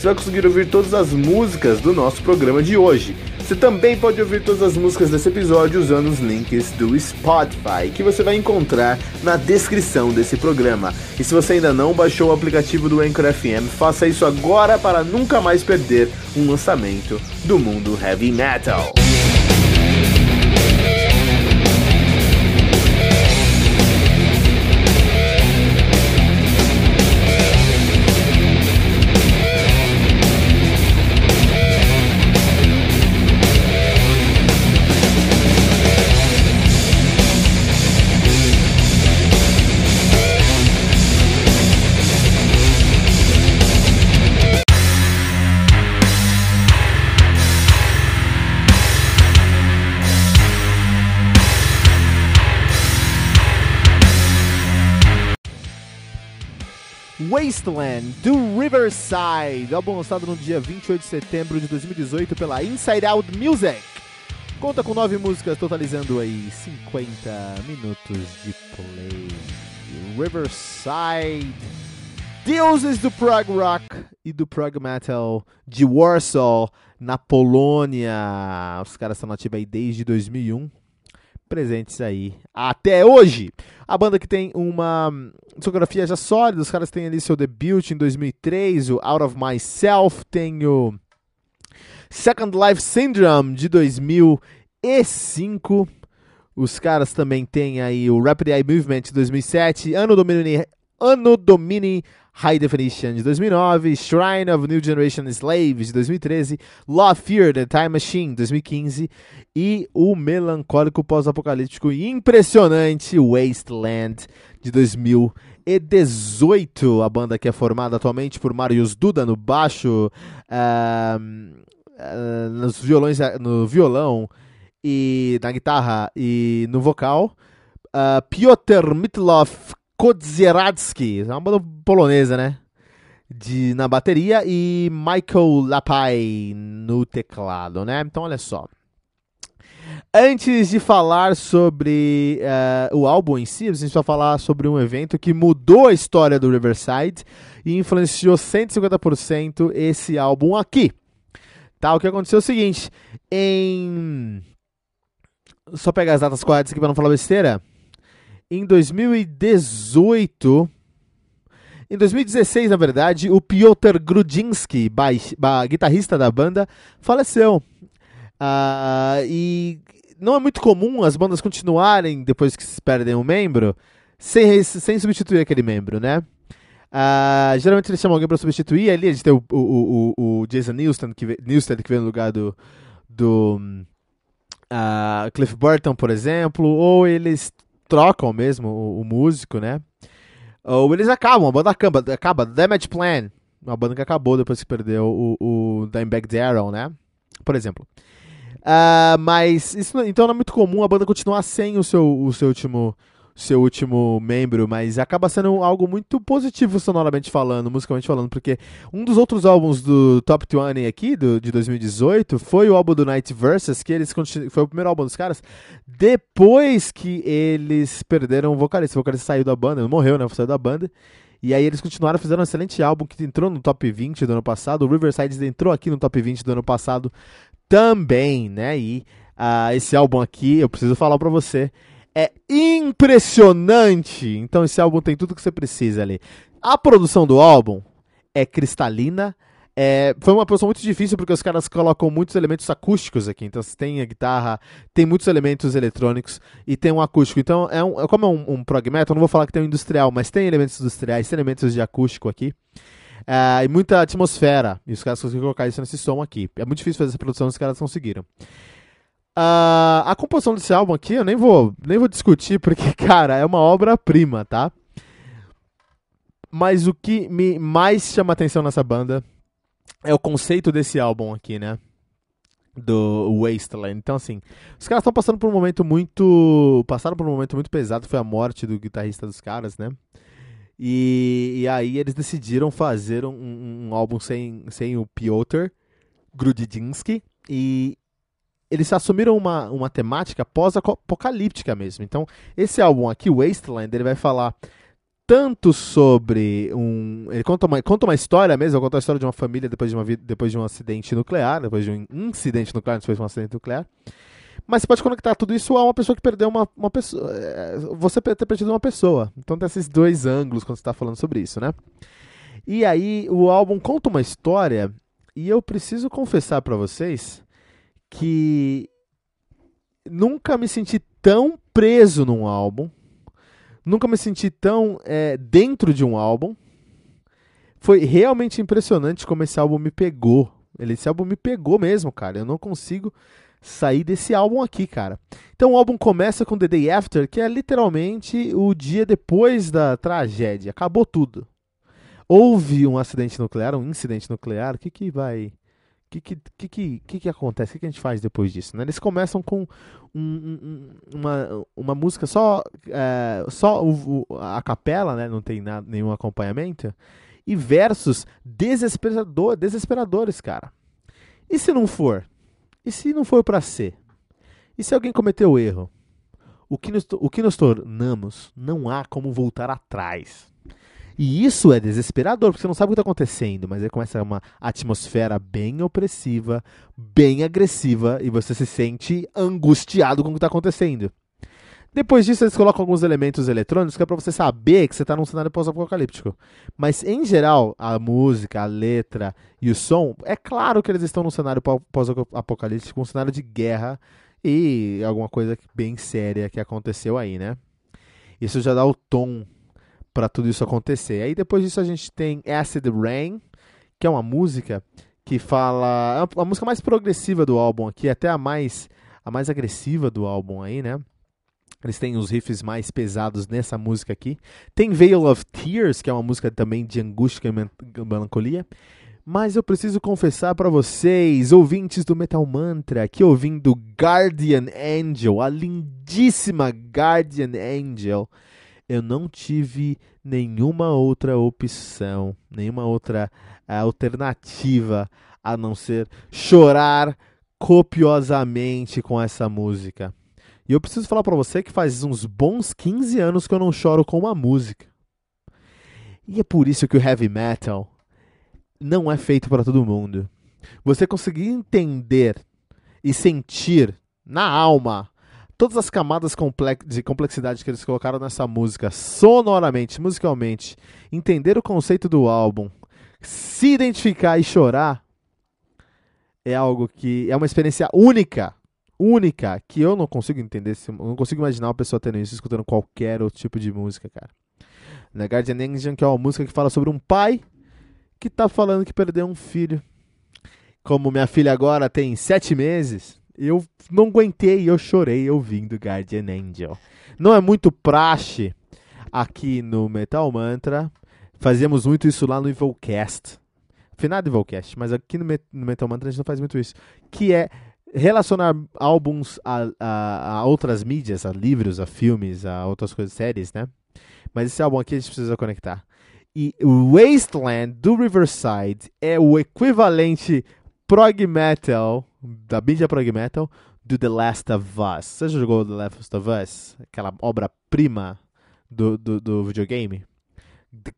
você vai conseguir ouvir todas as músicas do nosso programa de hoje. Você também pode ouvir todas as músicas desse episódio usando os links do Spotify, que você vai encontrar na descrição desse programa. E se você ainda não baixou o aplicativo do Anchor FM, faça isso agora para nunca mais perder um lançamento do mundo heavy metal. Wasteland do Riverside, álbum lançado no dia 28 de setembro de 2018 pela Inside Out Music. Conta com nove músicas, totalizando aí 50 minutos de play. Riverside, deuses do prog rock e do prog metal de Warsaw, na Polônia. Os caras estão nativos aí desde 2001 presentes aí até hoje. A banda que tem uma discografia já sólida, os caras têm ali seu debut em 2003, o Out of Myself, tem o Second Life Syndrome de 2005. Os caras também têm aí o Rapid Eye Movement de 2007, Ano Domini, Ano Domini High Definition de 2009, Shrine of New Generation Slaves de 2013, Love Fear The Time Machine de 2015 e o melancólico pós-apocalíptico e impressionante Wasteland de 2018. A banda que é formada atualmente por Marius Duda no baixo, uh, uh, nos violões, no violão e na guitarra e no vocal. Uh, Piotr Mitlov Kodzieradzki, é uma banda polonesa, né? De, na bateria e Michael Lapai no teclado, né? Então, olha só. Antes de falar sobre uh, o álbum em si, a gente vai falar sobre um evento que mudou a história do Riverside e influenciou 150% esse álbum aqui. Tá, o que aconteceu é o seguinte, em... Só pegar as datas corretas aqui para não falar besteira. Em 2018, em 2016, na verdade, o Piotr Grudzinski, guitarrista da banda, faleceu. Uh, e não é muito comum as bandas continuarem, depois que se perdem um membro, sem, sem substituir aquele membro, né? Uh, geralmente eles chamam alguém para substituir. Ali a gente tem o, o, o, o Jason Newsted, que, Newsted, que veio no lugar do, do uh, Cliff Burton, por exemplo, ou eles trocam mesmo o, o, músico, né? Ou eles acabam, a banda acaba, acaba Damage Plan, uma banda que acabou depois que perdeu o, o Dimebag Darrell, né? Por exemplo. Uh, mas isso então não é muito comum a banda continuar sem o seu, o seu último seu último membro, mas acaba sendo algo muito positivo sonoramente falando, musicalmente falando, porque um dos outros álbuns do Top 20 aqui, do, de 2018, foi o álbum do Night Versus, que eles foi o primeiro álbum dos caras, depois que eles perderam o vocalista. O vocalista saiu da banda, morreu, né? Saiu da banda. E aí eles continuaram, fizeram um excelente álbum que entrou no top 20 do ano passado. O Riverside entrou aqui no top 20 do ano passado também, né? E uh, esse álbum aqui, eu preciso falar para você, é impressionante. Então esse álbum tem tudo que você precisa ali. A produção do álbum é cristalina. É, foi uma produção muito difícil porque os caras colocam muitos elementos acústicos aqui. Então você tem a guitarra, tem muitos elementos eletrônicos e tem um acústico. Então, é um, como é um, um prog metal, não vou falar que tem um industrial, mas tem elementos industriais, tem elementos de acústico aqui. É, e muita atmosfera. E os caras conseguiram colocar isso nesse som aqui. É muito difícil fazer essa produção, os caras conseguiram. Uh, a composição desse álbum aqui eu nem vou, nem vou discutir, porque, cara, é uma obra-prima, tá? Mas o que me mais chama atenção nessa banda é o conceito desse álbum aqui, né? do Wasteland. Então, assim, os caras estão passando por um momento muito. Passaram por um momento muito pesado, foi a morte do guitarrista dos caras, né? E, e aí eles decidiram fazer um, um, álbum sem, sem o Piotr Grudziński e eles assumiram uma, uma temática pós-apocalíptica mesmo. Então, esse álbum aqui, Wasteland, ele vai falar tanto sobre um. Ele conta uma, conta uma história mesmo, conta a história de uma família depois de, uma, depois de um acidente nuclear, depois de um incidente nuclear, depois de um acidente nuclear. Mas você pode conectar tudo isso a uma pessoa que perdeu uma, uma pessoa. É, você ter perdido uma pessoa. Então tem esses dois ângulos quando você está falando sobre isso, né? E aí o álbum conta uma história e eu preciso confessar para vocês que nunca me senti tão preso num álbum Nunca me senti tão é, dentro de um álbum. Foi realmente impressionante como esse álbum me pegou. Esse álbum me pegou mesmo, cara. Eu não consigo sair desse álbum aqui, cara. Então o álbum começa com The Day After, que é literalmente o dia depois da tragédia. Acabou tudo. Houve um acidente nuclear, um incidente nuclear. O que, que vai que, que, que, que, que acontece? O que, que a gente faz depois disso? Né? Eles começam com um, um, uma, uma música só, é, só o, a capela, né? não tem nada, nenhum acompanhamento, e versos desesperador, desesperadores, cara. E se não for? E se não for para ser? E se alguém cometeu erro? O que, nos, o que nos tornamos, não há como voltar atrás. E isso é desesperador, porque você não sabe o que está acontecendo, mas aí começa uma atmosfera bem opressiva, bem agressiva, e você se sente angustiado com o que está acontecendo. Depois disso, eles colocam alguns elementos eletrônicos que é para você saber que você está num cenário pós-apocalíptico. Mas, em geral, a música, a letra e o som, é claro que eles estão num cenário pós-apocalíptico, um cenário de guerra e alguma coisa bem séria que aconteceu aí, né? Isso já dá o tom para tudo isso acontecer. Aí depois disso a gente tem Acid Rain, que é uma música que fala, é a música mais progressiva do álbum aqui, até a mais a mais agressiva do álbum aí, né? Eles têm os riffs mais pesados nessa música aqui. Tem Veil of Tears, que é uma música também de angústia e melancolia. Mas eu preciso confessar para vocês, ouvintes do Metal Mantra, que ouvindo Guardian Angel, a lindíssima Guardian Angel, eu não tive nenhuma outra opção, nenhuma outra eh, alternativa a não ser chorar copiosamente com essa música. E eu preciso falar para você que faz uns bons 15 anos que eu não choro com uma música. E é por isso que o heavy metal não é feito para todo mundo. Você conseguir entender e sentir na alma todas as camadas de complexidade que eles colocaram nessa música, sonoramente, musicalmente, entender o conceito do álbum, se identificar e chorar, é algo que é uma experiência única, única, que eu não consigo entender, não consigo imaginar uma pessoa tendo isso escutando qualquer outro tipo de música, cara. Na Guardian Angel, que é uma música que fala sobre um pai que tá falando que perdeu um filho. Como minha filha agora tem sete meses, eu não aguentei, eu chorei ouvindo Guardian Angel. Não é muito praxe aqui no Metal Mantra. Fazíamos muito isso lá no Evilcast. Final do Evilcast, mas aqui no, Metal Mantra a gente não faz muito isso. Que é relacionar álbuns a, a, a, outras mídias, a livros, a filmes, a outras coisas, séries, né? Mas esse álbum aqui a gente precisa conectar. E Wasteland do Riverside é o equivalente prog metal, da mídia prog metal, do The Last of Us. Você já jogou The Last of Us? Aquela obra-prima do, do, do, videogame?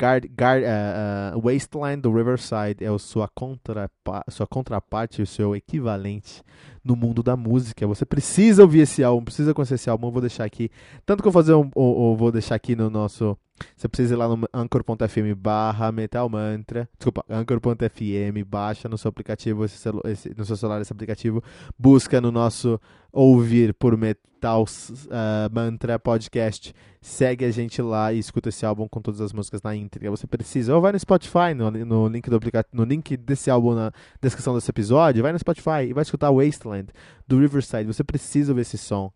Guard, Guard, uh, uh, Wasteland do Riverside é a sua, contrapa sua contraparte, o seu equivalente no mundo da música. Você precisa ouvir esse álbum, precisa conhecer esse álbum. Eu vou deixar aqui. Tanto que eu vou fazer um, ou, vou deixar aqui no nosso. Você precisa ir lá no anchor.fm barra Metal Mantra. Desculpa, anchor.fm, baixa no seu aplicativo, esse, esse, no seu celular esse aplicativo, busca no nosso ouvir por Metal uh, Mantra Podcast. Segue a gente lá e escuta esse álbum com todas as músicas na íntegra. Você precisa. Ou vai no Spotify, no, no link do no link desse álbum na descrição desse episódio, vai no Spotify e vai escutar Wasteland do Riverside. Você precisa ouvir esse som.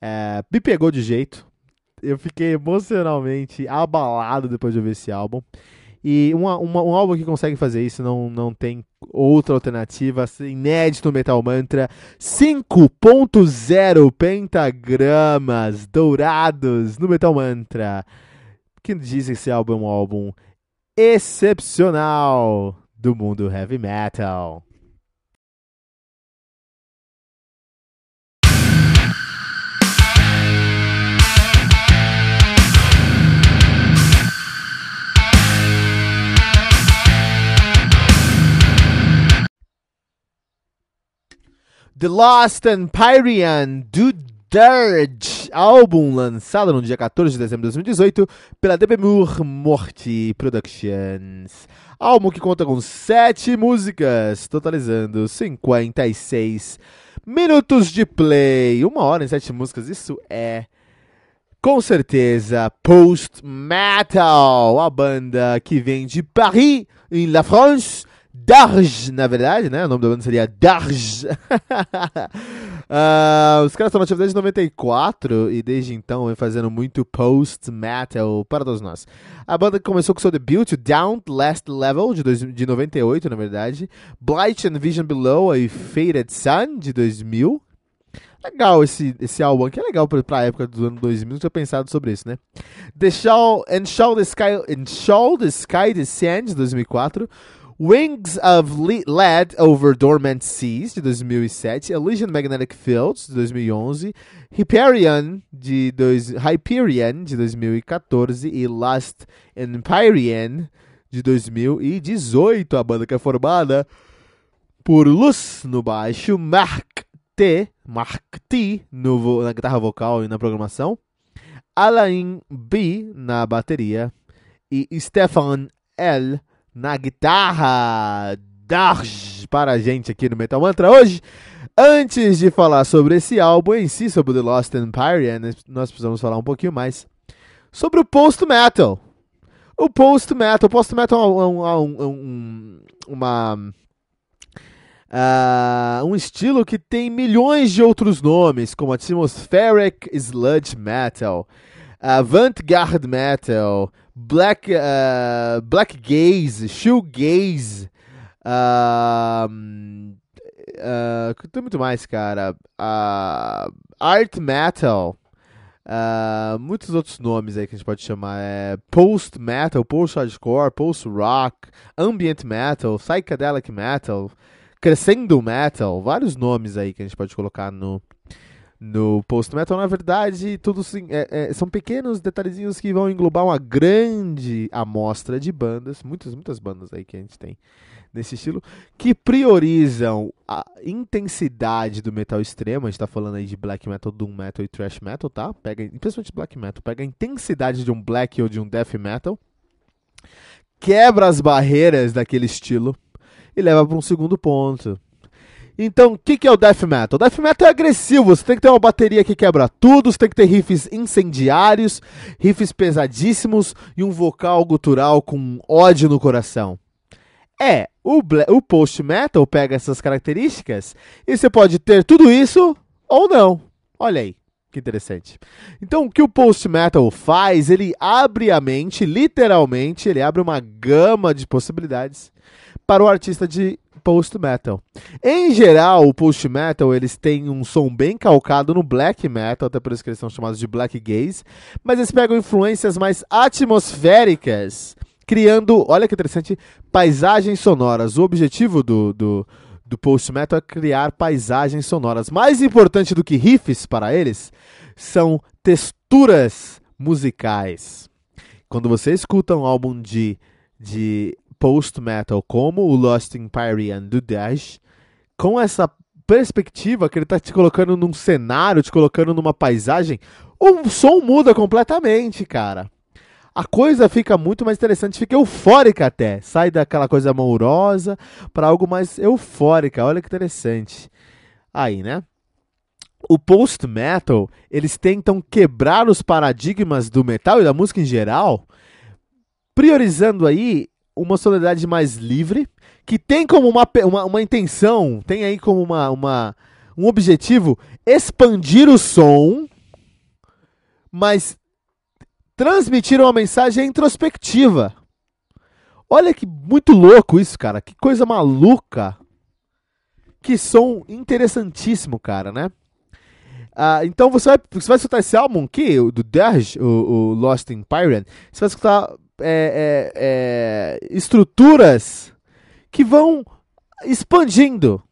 É, me pegou de jeito. Eu fiquei emocionalmente abalado depois de ouvir esse álbum. E uma, uma, um álbum que consegue fazer isso não, não tem outra alternativa. Inédito no Metal Mantra. 5.0 pentagramas dourados no Metal Mantra. Que diz que esse álbum é um álbum excepcional do mundo heavy metal. The Lost Empyrean do Dirge, álbum lançado no dia 14 de dezembro de 2018 pela Debemur Morty Productions. Álbum que conta com 7 músicas, totalizando 56 minutos de play. Uma hora em 7 músicas, isso é com certeza post-metal, a banda que vem de Paris, em La France Darj, na verdade, né? O nome da banda seria Darj. uh, os caras estão nativos desde 94 e desde então vem fazendo muito post-metal para todos nós. A banda começou com seu debut, Down Last Level, de, dois, de 98, na verdade. Blight and Vision Below e Faded Sun, de 2000. Legal esse, esse álbum que é legal pra, pra época do ano 2000, não tinha pensado sobre isso, né? The Shall, and Shall the Sky, and Shall the Sky Descend, de 2004. Wings of Lead Over Dormant Seas, de 2007, Elysian Magnetic Fields, de 2011, Hyperion, de, dois, Hyperion, de 2014 e Last Empyrean, de 2018. A banda que é formada por Luz no baixo, Mark T, Mark T no, na guitarra vocal e na programação, Alain B na bateria e Stefan L na guitarra Darj para a gente aqui no Metal Mantra hoje. Antes de falar sobre esse álbum em si, sobre The Lost Empire, nós precisamos falar um pouquinho mais sobre o post-metal. O post-metal, o post-metal é um, um, um, uma, uh, um estilo que tem milhões de outros nomes, como Atmospheric Sludge Metal, Avant-Garde Metal, Black, uh, Black Gaze, Shoegaze, uh, uh, tem muito mais, cara. Uh, Art Metal, uh, muitos outros nomes aí que a gente pode chamar. É Post Metal, Post Hardcore, Post Rock, Ambient Metal, Psychedelic Metal, Crescendo Metal, vários nomes aí que a gente pode colocar no, no post metal, na verdade, tudo é, é, são pequenos detalhezinhos que vão englobar uma grande amostra de bandas, muitas, muitas bandas aí que a gente tem nesse estilo, que priorizam a intensidade do metal extremo. A gente tá falando aí de black metal, doom metal e thrash metal, tá? Pega, principalmente black metal, pega a intensidade de um black ou de um death metal, quebra as barreiras daquele estilo e leva para um segundo ponto então, o que, que é o death metal? O death metal é agressivo, você tem que ter uma bateria que quebra tudo, você tem que ter riffs incendiários, riffs pesadíssimos e um vocal gutural com ódio no coração. É, o, o post metal pega essas características e você pode ter tudo isso ou não. Olha aí, que interessante. Então, o que o post metal faz? Ele abre a mente, literalmente, ele abre uma gama de possibilidades para o artista de post-metal. Em geral, o post-metal eles têm um som bem calcado no black metal, até por isso que eles são chamados de black gaze, mas eles pegam influências mais atmosféricas, criando, olha que interessante, paisagens sonoras. O objetivo do, do, do post-metal é criar paisagens sonoras. Mais importante do que riffs para eles são texturas musicais. Quando você escuta um álbum de, de post-metal como o Lost Empire do Dash, com essa perspectiva que ele está te colocando num cenário, te colocando numa paisagem, o som muda completamente, cara. A coisa fica muito mais interessante, fica eufórica até. Sai daquela coisa amorosa para algo mais eufórica. Olha que interessante. Aí, né? O post-metal, eles tentam quebrar os paradigmas do metal e da música em geral, priorizando aí uma sonoridade mais livre, que tem como uma, uma, uma intenção, tem aí como uma, uma, um objetivo expandir o som, mas transmitir uma mensagem introspectiva. Olha que muito louco isso, cara. Que coisa maluca. Que som interessantíssimo, cara, né? Ah, então você vai, você vai escutar esse álbum aqui, do Dirge, o, o Lost in Pyramid. Você vai escutar é, é, é, estruturas que vão expandindo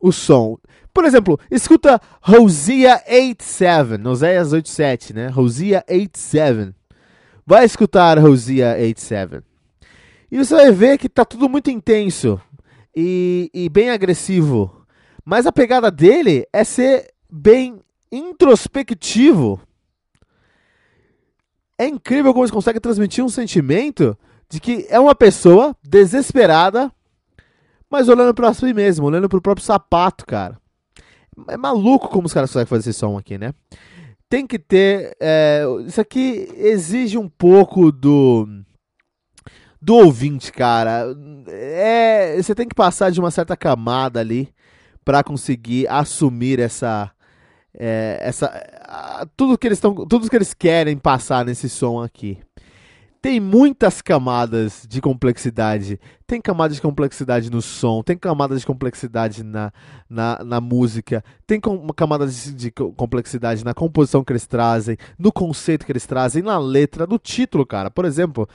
o som. Por exemplo, escuta Hosea 87, Oséias 87, né? Hosea 87. Vai escutar Hosea 87. E você vai ver que tá tudo muito intenso e, e bem agressivo. Mas a pegada dele é ser bem introspectivo. É incrível como ele consegue transmitir um sentimento de que é uma pessoa desesperada, mas olhando para si mesmo, olhando para o próprio sapato, cara. É maluco como os caras conseguem fazer esse som aqui, né? Tem que ter. É, isso aqui exige um pouco do do ouvinte, cara. É, você tem que passar de uma certa camada ali para conseguir assumir essa é, essa tudo que eles estão, tudo que eles querem passar nesse som aqui. Tem muitas camadas de complexidade. Tem camadas de complexidade no som, tem camadas de complexidade na, na, na música, tem com, camadas de, de, complexidade na composição que eles trazem, no conceito que eles trazem, na letra, no título, cara. Por exemplo,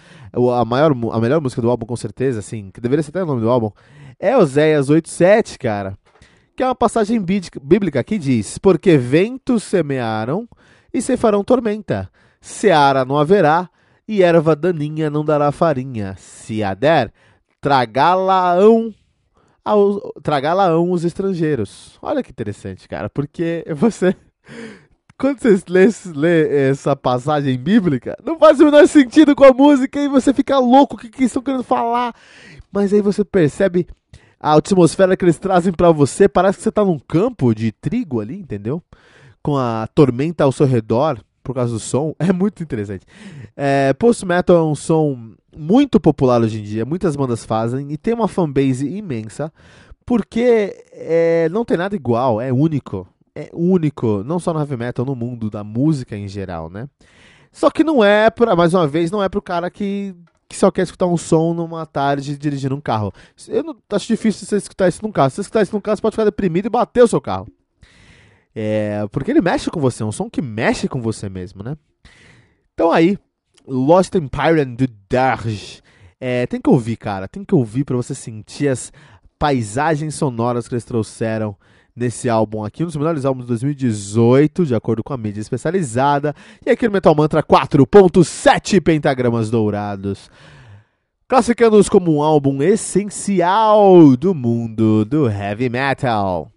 a, maior, a melhor música do álbum, com certeza, assim, que deveria ser até o nome do álbum, é Oséias 87, cara. Que é uma passagem bíblica que diz: Porque ventos semearam e se farão tormenta, seara não haverá e erva daninha não dará farinha. Se a der, tragá-la-ão tragá-la-ão os estrangeiros. Olha que interessante, cara, porque você quando você lê, lê, essa passagem bíblica, não faz o menor sentido com a música e você fica louco o que, que estão querendo falar. Mas aí você percebe a atmosfera que eles trazem para você, parece que você tá num campo de trigo ali, entendeu? Com a tormenta ao seu redor por causa do som, é muito interessante. É, Post Metal é um som muito popular hoje em dia, muitas bandas fazem e tem uma fanbase imensa, porque é, não tem nada igual, é único. É único, não só no heavy metal, no mundo da música em geral, né? Só que não é, pra, mais uma vez, não é pro cara que, que só quer escutar um som numa tarde dirigindo um carro. Eu não, acho difícil você escutar isso num carro. Se você escutar isso num carro, você pode ficar deprimido e bater o seu carro. É, porque ele mexe com você, é um som que mexe com você mesmo, né? Então aí, Lost Pyramid do Darge. É, tem que ouvir, cara, tem que ouvir para você sentir as paisagens sonoras que eles trouxeram nesse álbum aqui, um dos melhores álbuns de 2018, de acordo com a mídia especializada. E aqui no Metal Mantra 4.7 pentagramas dourados. Classificando-os como um álbum essencial do mundo do heavy metal.